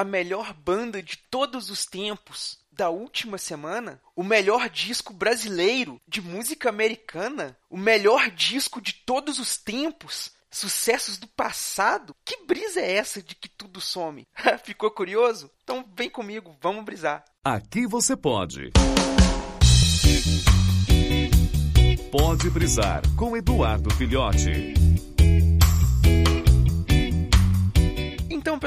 a melhor banda de todos os tempos da última semana, o melhor disco brasileiro de música americana, o melhor disco de todos os tempos, sucessos do passado? Que brisa é essa de que tudo some? Ficou curioso? Então vem comigo, vamos brisar. Aqui você pode. Pode brisar com Eduardo Filhote.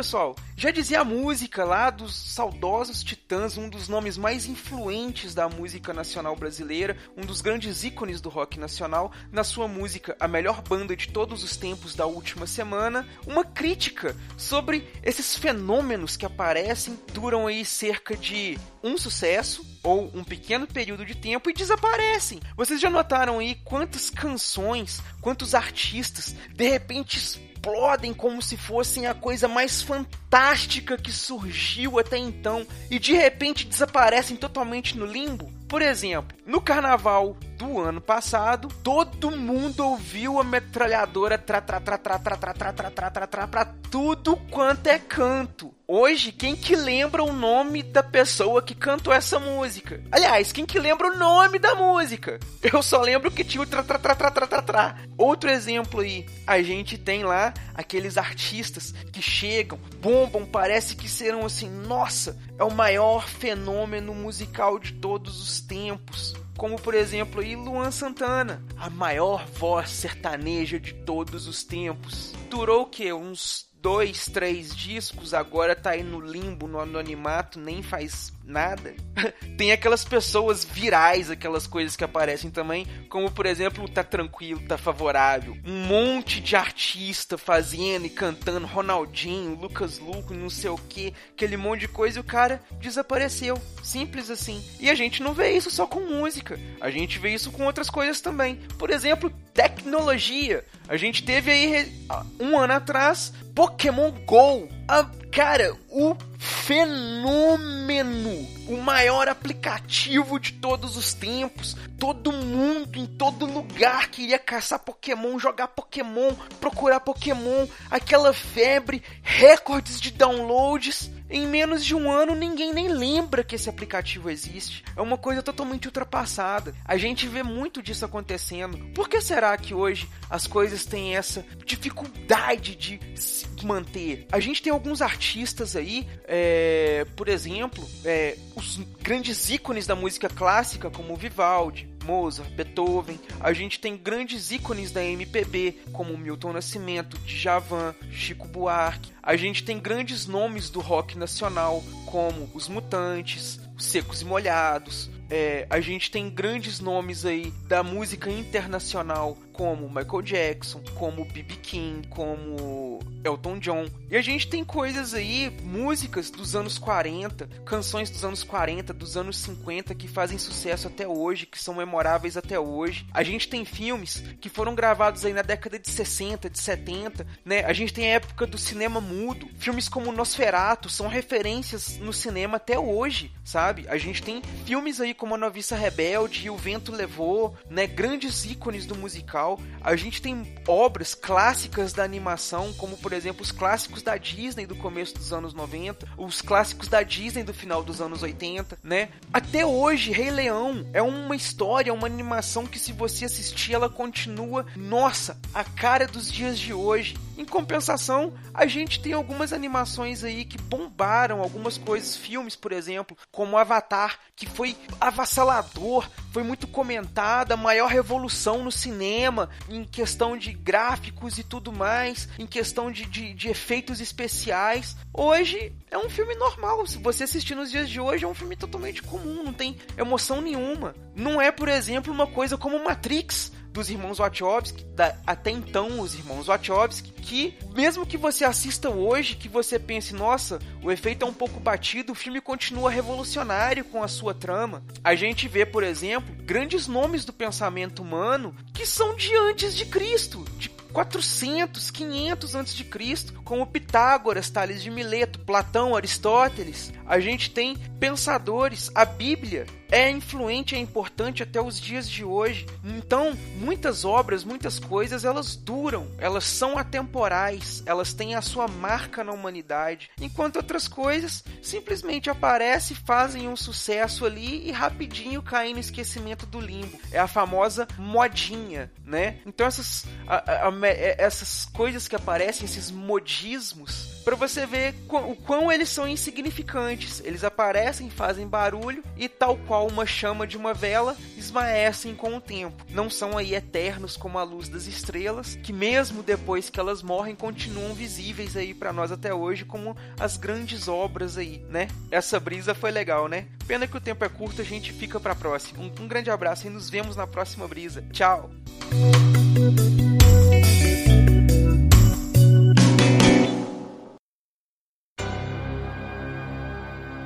Pessoal, já dizia a música lá dos saudosos Titãs, um dos nomes mais influentes da música nacional brasileira, um dos grandes ícones do rock nacional, na sua música A Melhor Banda de Todos os Tempos da Última Semana, uma crítica sobre esses fenômenos que aparecem, duram aí cerca de um sucesso ou um pequeno período de tempo e desaparecem. Vocês já notaram aí quantas canções, quantos artistas de repente explodem como se fossem a coisa mais fantástica que surgiu até então e de repente desaparecem totalmente no limbo? Por exemplo, no carnaval do ano passado, todo mundo ouviu a metralhadora tra tra tra tra tra tra tra tra tra tra tra pra tudo quanto é canto. Hoje, quem que lembra o nome da pessoa que cantou essa música? Aliás, quem que lembra o nome da música? Eu só lembro que tinha o tra tra tra tra tra tra tra. Outro exemplo aí, a gente tem lá aqueles artistas que chegam, bombam, parece que serão assim, nossa, é o maior fenômeno musical de todos os tempos. Como por exemplo aí Luan Santana, a maior voz sertaneja de todos os tempos. Durou o que? Uns dois, três discos, agora tá aí no limbo, no anonimato, nem faz nada. Tem aquelas pessoas virais, aquelas coisas que aparecem também, como por exemplo, tá tranquilo, tá favorável. Um monte de artista fazendo e cantando, Ronaldinho, Lucas Luco, não sei o que, aquele monte de coisa e o cara desapareceu. Simples assim. E a gente não vê isso só com música, a gente vê isso com outras coisas também. Por exemplo, tecnologia. A gente teve aí um ano atrás Pokémon Go. Ah, cara, o fenômeno, o maior aplicativo de todos os tempos. Todo mundo, em todo lugar, queria caçar Pokémon, jogar Pokémon, procurar Pokémon, aquela febre, recordes de downloads. Em menos de um ano, ninguém nem lembra que esse aplicativo existe. É uma coisa totalmente ultrapassada. A gente vê muito disso acontecendo. Por que será que hoje as coisas têm essa dificuldade de se manter? A gente tem alguns artistas aí, é, por exemplo, é, os grandes ícones da música clássica, como Vivaldi, Mozart, Beethoven. A gente tem grandes ícones da MPB, como Milton Nascimento, Djavan, Chico Buarque. A gente tem grandes nomes do rock nacional, como Os Mutantes, Os Secos e Molhados. É, a gente tem grandes nomes aí da música internacional, como Michael Jackson, como B.B. King, como Elton John. E a gente tem coisas aí, músicas dos anos 40, canções dos anos 40, dos anos 50 que fazem sucesso até hoje, que são memoráveis até hoje. A gente tem filmes que foram gravados aí na década de 60, de 70, né? A gente tem a época do cinema mudo. Filmes como Nosferatu são referências no cinema até hoje, sabe? A gente tem filmes aí como A Noviça Rebelde e O Vento Levou, né? Grandes ícones do musical. A gente tem obras clássicas da animação, como por exemplo os clássicos da Disney do começo dos anos 90, os clássicos da Disney do final dos anos 80, né? Até hoje, Rei Leão é uma história, uma animação que se você assistir, ela continua, nossa, a cara dos dias de hoje. Em compensação, a gente tem algumas animações aí que bombaram algumas coisas, filmes, por exemplo, como Avatar, que foi avassalador, foi muito comentada, maior revolução no cinema, em questão de gráficos e tudo mais, em questão de, de, de efeitos especiais. Hoje é um filme normal. Se você assistir nos dias de hoje, é um filme totalmente comum, não tem emoção nenhuma. Não é, por exemplo, uma coisa como Matrix, dos irmãos Wachowski, da, até então os irmãos Wachowski, que mesmo que você assista hoje, que você pense, nossa, o efeito é um pouco batido, o filme continua revolucionário com a sua trama. A gente vê, por exemplo, grandes nomes do pensamento humano que são de antes de Cristo, de 400, 500 antes de Cristo, como Pitágoras, Tales de Mileto, Platão, Aristóteles. A gente tem pensadores, a Bíblia é influente, é importante até os dias de hoje. Então, muitas obras, muitas coisas, elas duram, elas são atemporais, elas têm a sua marca na humanidade, enquanto outras coisas simplesmente aparecem, fazem um sucesso ali e rapidinho caem no esquecimento do limbo. É a famosa modinha, né? Então essas, a, a, a, essas coisas que aparecem, esses modismos, para você ver o quão eles são insignificantes. Eles aparecem, fazem barulho e tal qual uma chama de uma vela, esmaecem com o tempo. Não são aí eternos como a luz das estrelas, que mesmo depois que elas morrem continuam visíveis aí para nós até hoje como as grandes obras aí, né? Essa brisa foi legal, né? Pena que o tempo é curto, a gente fica para próxima. Um, um grande abraço e nos vemos na próxima brisa. Tchau.